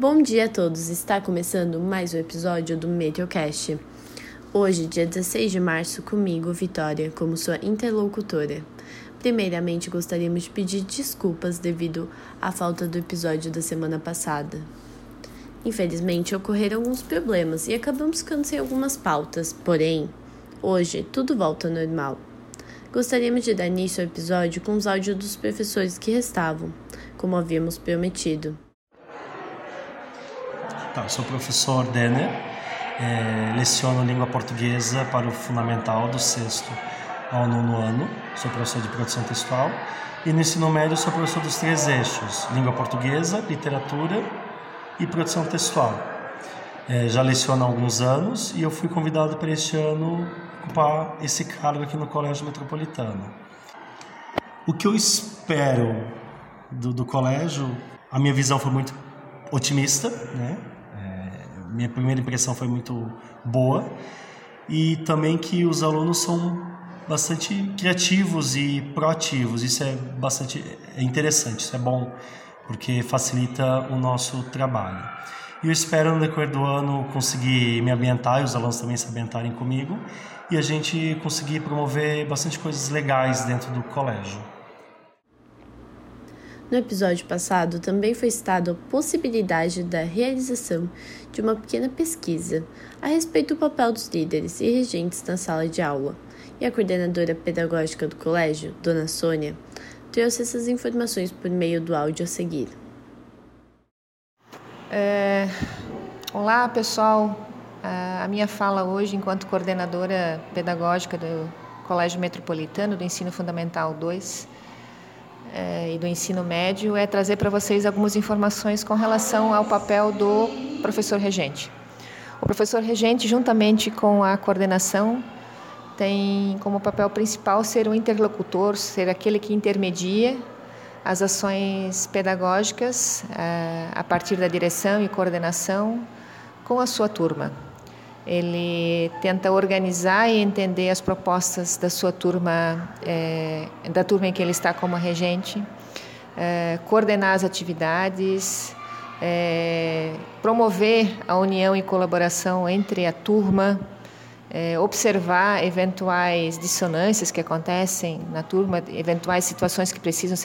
Bom dia a todos! Está começando mais um episódio do Meteocast. Hoje, dia 16 de março, comigo, Vitória, como sua interlocutora. Primeiramente, gostaríamos de pedir desculpas devido à falta do episódio da semana passada. Infelizmente, ocorreram alguns problemas e acabamos ficando sem algumas pautas, porém, hoje tudo volta ao normal. Gostaríamos de dar início ao episódio com os áudios dos professores que restavam, como havíamos prometido. Tá, sou professor Denner, é, leciono língua portuguesa para o fundamental do sexto ao nono ano, sou professor de produção textual, e no ensino médio sou professor dos três eixos, língua portuguesa, literatura e produção textual. É, já leciono há alguns anos e eu fui convidado para este ano ocupar esse cargo aqui no Colégio Metropolitano. O que eu espero do, do colégio, a minha visão foi muito otimista, né? Minha primeira impressão foi muito boa e também que os alunos são bastante criativos e proativos. Isso é bastante é interessante, isso é bom porque facilita o nosso trabalho. E eu espero no decorrer do ano conseguir me ambientar e os alunos também se ambientarem comigo e a gente conseguir promover bastante coisas legais dentro do colégio. No episódio passado, também foi citada a possibilidade da realização de uma pequena pesquisa a respeito do papel dos líderes e regentes na sala de aula. E a coordenadora pedagógica do colégio, Dona Sônia, trouxe essas informações por meio do áudio a seguir. É, olá, pessoal. A minha fala hoje, enquanto coordenadora pedagógica do Colégio Metropolitano do Ensino Fundamental 2 é, e do ensino médio, é trazer para vocês algumas informações com relação ao papel do professor regente. O professor regente, juntamente com a coordenação, tem como papel principal ser o interlocutor, ser aquele que intermedia as ações pedagógicas é, a partir da direção e coordenação com a sua turma. Ele tenta organizar e entender as propostas da sua turma, é, da turma em que ele está como regente, é, coordenar as atividades, é, promover a união e colaboração entre a turma, é, observar eventuais dissonâncias que acontecem na turma, eventuais situações que precisam ser